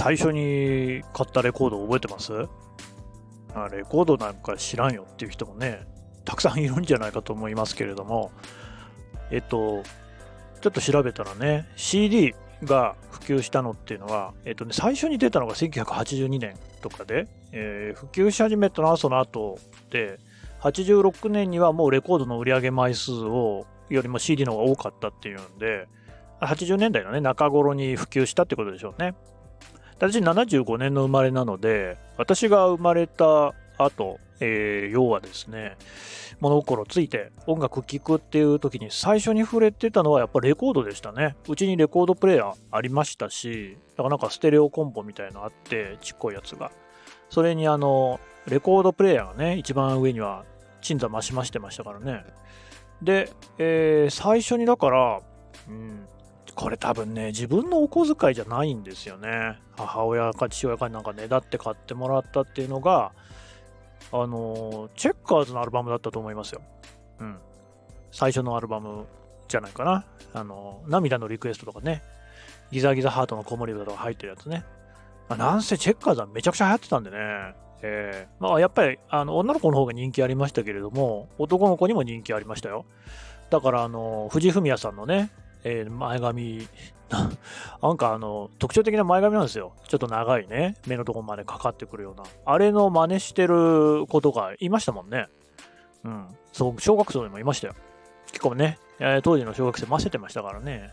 最初に買ったレコード覚えてます？あレコードなんか知らんよっていう人もね、たくさんいるんじゃないかと思いますけれども、えっと、ちょっと調べたらね、CD が普及したのっていうのは、えっとね、最初に出たのが1982年とかで、えー、普及し始めたのはその後で、86年にはもうレコードの売り上げ枚数をよりも CD の方が多かったっていうんで、80年代のね、中頃に普及したってことでしょうね。私75年の生まれなので、私が生まれた後、えー、要はですね、物心ついて音楽聴くっていう時に最初に触れてたのはやっぱレコードでしたね。うちにレコードプレーヤーありましたし、だからなんかステレオコンポみたいのあって、ちっこいやつが。それにあの、レコードプレーヤーがね、一番上には鎮座増しましてましたからね。で、えー、最初にだから、うん、これ多分ね、自分のお小遣いじゃないんですよね。母親か父親かになんかねだって買ってもらったっていうのが、あの、チェッカーズのアルバムだったと思いますよ。うん。最初のアルバムじゃないかな。あの、涙のリクエストとかね、ギザギザハートの子守歌とか入ってるやつね。ま、なんせチェッカーズはめちゃくちゃ流行ってたんでね。えー、まあやっぱりあの女の子の方が人気ありましたけれども、男の子にも人気ありましたよ。だからあの、藤文也さんのね、えー、前髪、なんかあの、特徴的な前髪なんですよ。ちょっと長いね、目のとこまでかかってくるような。あれの真似してることがいましたもんね。うん。そう、小学生にもいましたよ。結構ね、えー、当時の小学生混ぜてましたからね。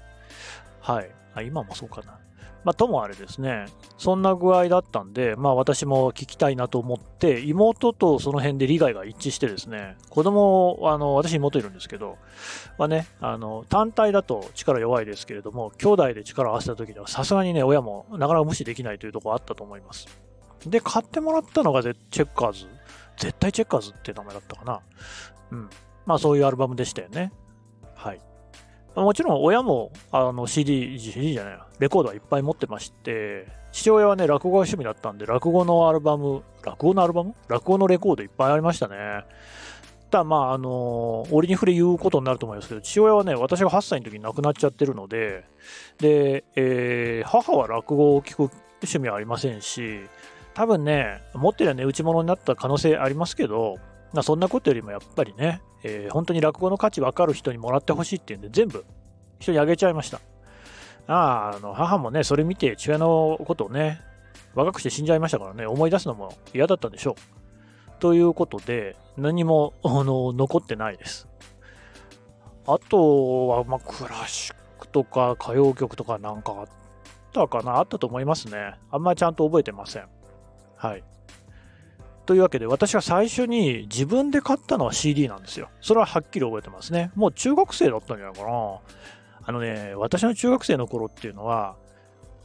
はい。あ、今もそうかな。まあ、ともあれですね、そんな具合だったんで、まあ私も聞きたいなと思って、妹とその辺で利害が一致してですね、子供、あの、私妹いるんですけど、まあね、あの、単体だと力弱いですけれども、兄弟で力を合わせた時にはさすがにね、親もなかなか無視できないというところあったと思います。で、買ってもらったのがチェッカーズ。絶対チェッカーズって名前だったかな。うん。まあそういうアルバムでしたよね。はい。もちろん親もあの CD、CD じゃない、レコードはいっぱい持ってまして、父親はね、落語が趣味だったんで、落語のアルバム、落語のアルバム？落語のレコードいっぱいありましたね。ただまあ、あの折に触れ言うことになると思いますけど、父親はね、私が8歳の時に亡くなっちゃってるので、で、えー、母は落語を聞く趣味はありませんし、多分ね、持ってりゃ値打ち物になった可能性ありますけど、まあ、そんなことよりもやっぱりね、えー、本当に落語の価値分かる人にもらってほしいっていうんで、全部人にあげちゃいました。ああ、の母もね、それ見て父親のことをね、若くして死んじゃいましたからね、思い出すのも嫌だったんでしょう。ということで、何もあの残ってないです。あとは、まあ、クラシックとか歌謡曲とかなんかあったかなあったと思いますね。あんまりちゃんと覚えてません。はい。というわけで、私は最初に自分で買ったのは CD なんですよ。それははっきり覚えてますね。もう中学生だったんじゃないかな。あのね、私の中学生の頃っていうのは、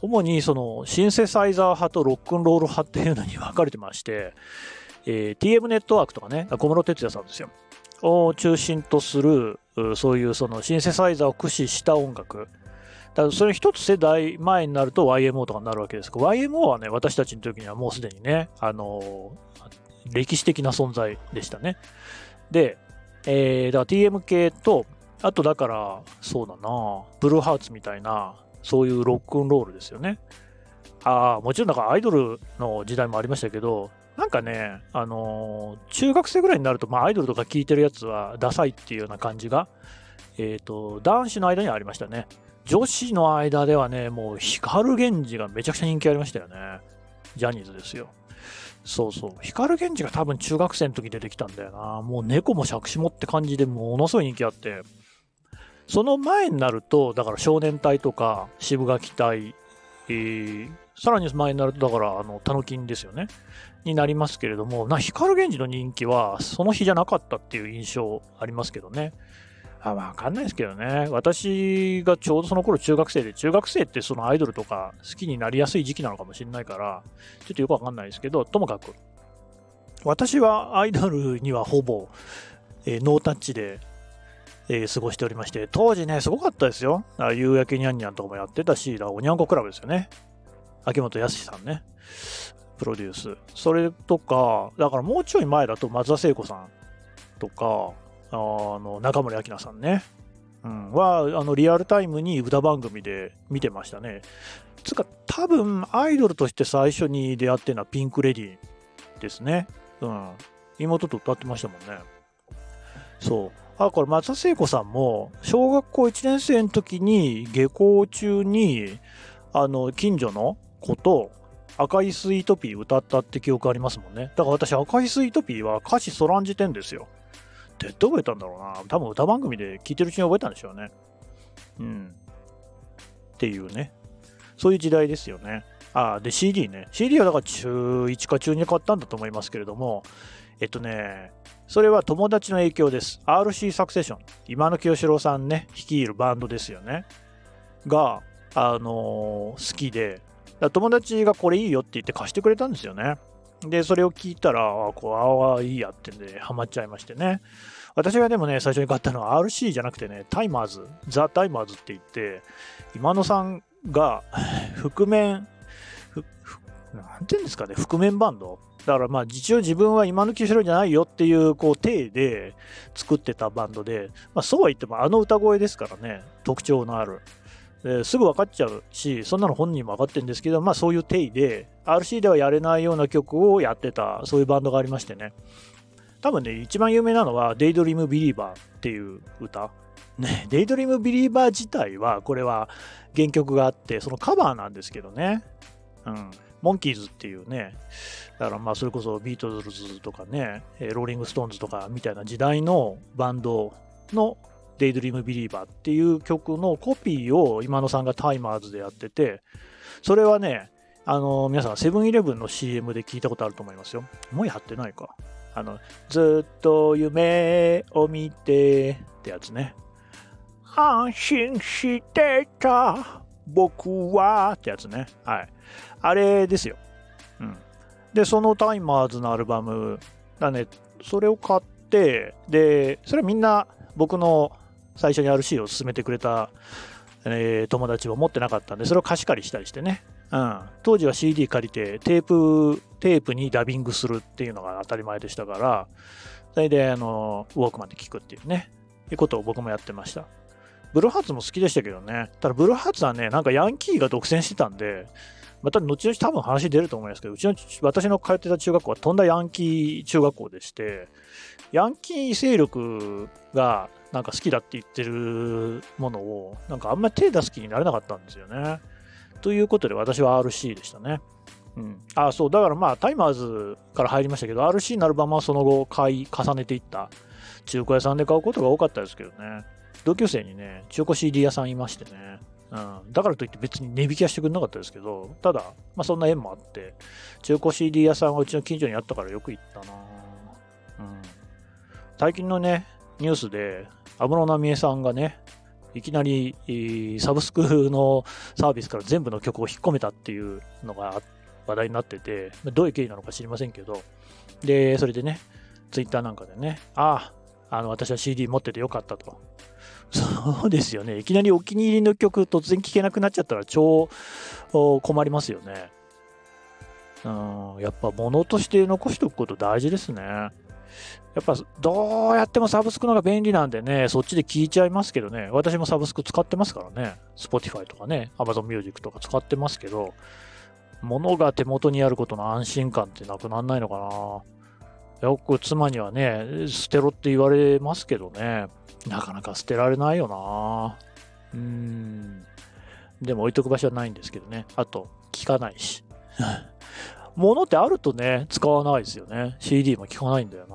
主にそのシンセサイザー派とロックンロール派っていうのに分かれてまして、えー、TM ネットワークとかね、小室哲也さんですよ。を中心とする、そういうそのシンセサイザーを駆使した音楽。だそれ一つ世代前になると YMO とかになるわけですけど、YMO はね、私たちの時にはもうすでにね、あの、歴史的な存在でしたね。で、えー、だから TM 系と、あとだから、そうだな、ブルーハーツみたいな、そういうロックンロールですよね。ああ、もちろんだからアイドルの時代もありましたけど、なんかね、あのー、中学生ぐらいになると、まあ、アイドルとか聴いてるやつはダサいっていうような感じが、えっ、ー、と、男子の間にはありましたね。女子の間ではね、もう光源氏がめちゃくちゃ人気ありましたよね。ジャニーズですよ。そうそう。光源氏が多分中学生の時出てきたんだよな。もう猫も杓子もって感じでものすごい人気あって。その前になると、だから少年隊とか渋垣隊、えー、さらに前になると、だからあの、タノキンですよね。になりますけれども、な、光源氏の人気はその日じゃなかったっていう印象ありますけどね。あわかんないですけどね。私がちょうどその頃中学生で、中学生ってそのアイドルとか好きになりやすい時期なのかもしれないから、ちょっとよくわかんないですけど、ともかく、私はアイドルにはほぼ、えー、ノータッチで、えー、過ごしておりまして、当時ね、すごかったですよ。あ夕焼けにゃんにゃんとかもやってたし、おにゃんこクラブですよね。秋元康さんね。プロデュース。それとか、だからもうちょい前だと松田聖子さんとか、あの、中森明菜さんね。うん、はあのリアルタイムに歌番組で見てましたね。つか多分アイドルとして最初に出会ってるのはピンク・レディーですね。うん。妹と歌ってましたもんね。そう。あ、これ松田聖子さんも小学校1年生の時に下校中にあの近所の子と赤いスイートピー歌ったって記憶ありますもんね。だから私赤いスイートピーは歌詞そらんじてんですよ。どう覚えたんだろうな。多分歌番組で聞いてるうちに覚えたんでしょうね。うん。っていうね。そういう時代ですよね。あ、で CD ね。CD はだから中1か中2買ったんだと思いますけれども、えっとね、それは友達の影響です。RC サクセション。今の清志郎さんね、率いるバンドですよね。が、あのー、好きで、友達がこれいいよって言って貸してくれたんですよね。で、それを聞いたら、あ、こう、ああ、いいやってんで、ハマっちゃいましてね。私がでもね、最初に買ったのは RC じゃなくてね、タイマーズ、ザ・タイマーズって言って、今野さんが覆面、なんていうんですかね、覆面バンドだからまあ一応自分は今の清志郎じゃないよっていうこう体で作ってたバンドで、まあ、そうは言ってもあの歌声ですからね特徴のあるすぐ分かっちゃうしそんなの本人も分かってるんですけどまあそういう体で RC ではやれないような曲をやってたそういうバンドがありましてね多分ね一番有名なのは「デイドリームビリーバーっていう歌ね、デイドリームビリーバー自体は、これは原曲があって、そのカバーなんですけどね。うん。モンキーズっていうね、だからまあそれこそビートルズとかね、ローリング・ストーンズとかみたいな時代のバンドのデイドリーム・ビリーバーっていう曲のコピーを今野さんがタイマーズでやってて、それはね、あの、皆さんセブンイレブンの CM で聞いたことあると思いますよ。もうやってないか。あの、ずっと夢を見てってやつね。安心してた僕はってやつね。はい。あれですよ。うん。で、そのタイマーズのアルバムだね、それを買って、で、それみんな僕の最初に RC を勧めてくれた、えー、友達は持ってなかったんで、それを貸し借りしたりしてね。うん。当時は CD 借りて、テープ、テープにダビングするっていうのが当たり前でしたから、それで、あの、ウォークマンで聞くっていうね、いうことを僕もやってました。ブルーハーツも好きでしたけどね。ただブルーハーツはね、なんかヤンキーが独占してたんで、また後々多分話出ると思いますけど、うちの、私の通ってた中学校はとんだヤンキー中学校でして、ヤンキー勢力がなんか好きだって言ってるものを、なんかあんまり手出す気になれなかったんですよね。ということで私は RC でしたね。うん。あ、そう、だからまあタイマーズから入りましたけど、RC のアルバムはその後買い重ねていった中古屋さんで買うことが多かったですけどね。同級生にね、中古 CD 屋さんいましてね、うん、だからといって別に値引きはしてくれなかったですけど、ただ、まあ、そんな縁もあって、中古 CD 屋さんがうちの近所にあったからよく行ったな、うん、最近のね、ニュースで、安室奈美恵さんがね、いきなりサブスクのサービスから全部の曲を引っ込めたっていうのが話題になってて、どういう経緯なのか知りませんけど、で、それでね、ツイッターなんかでね、ああ、あの、私は CD 持っててよかったと。そうですよね。いきなりお気に入りの曲突然聴けなくなっちゃったら超困りますよね。うん、やっぱ物として残しておくこと大事ですね。やっぱどうやってもサブスクのが便利なんでね、そっちで聞いちゃいますけどね、私もサブスク使ってますからね、Spotify とかね、Amazon Music とか使ってますけど、物が手元にあることの安心感ってなくならないのかな。よく妻にはね、捨てろって言われますけどね、なかなか捨てられないよなうん。でも置いとく場所はないんですけどね。あと、聞かないし。物ってあるとね、使わないですよね。CD も聞かないんだよ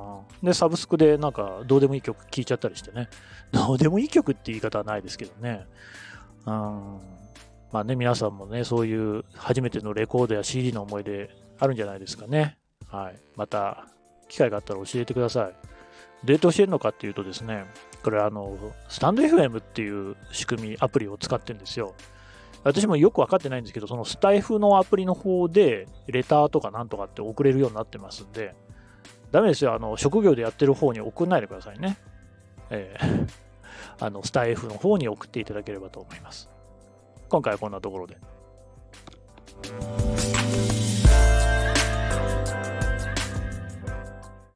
な。で、サブスクでなんかどうでもいい曲聴いちゃったりしてね。どうでもいい曲って言い方はないですけどね。うん。まあね、皆さんもね、そういう初めてのレコードや CD の思い出あるんじゃないですかね。はい。また、機会があったら教えてください。どうやって教えるのかっていうとですね、これあの、スタンド FM っていう仕組み、アプリを使ってるんですよ。私もよく分かってないんですけど、そのスタイフのアプリの方で、レターとかなんとかって送れるようになってますんで、ダメですよ。あの、職業でやってる方に送んないでくださいね。えー、あの、スタイフの方に送っていただければと思います。今回はこんなところで。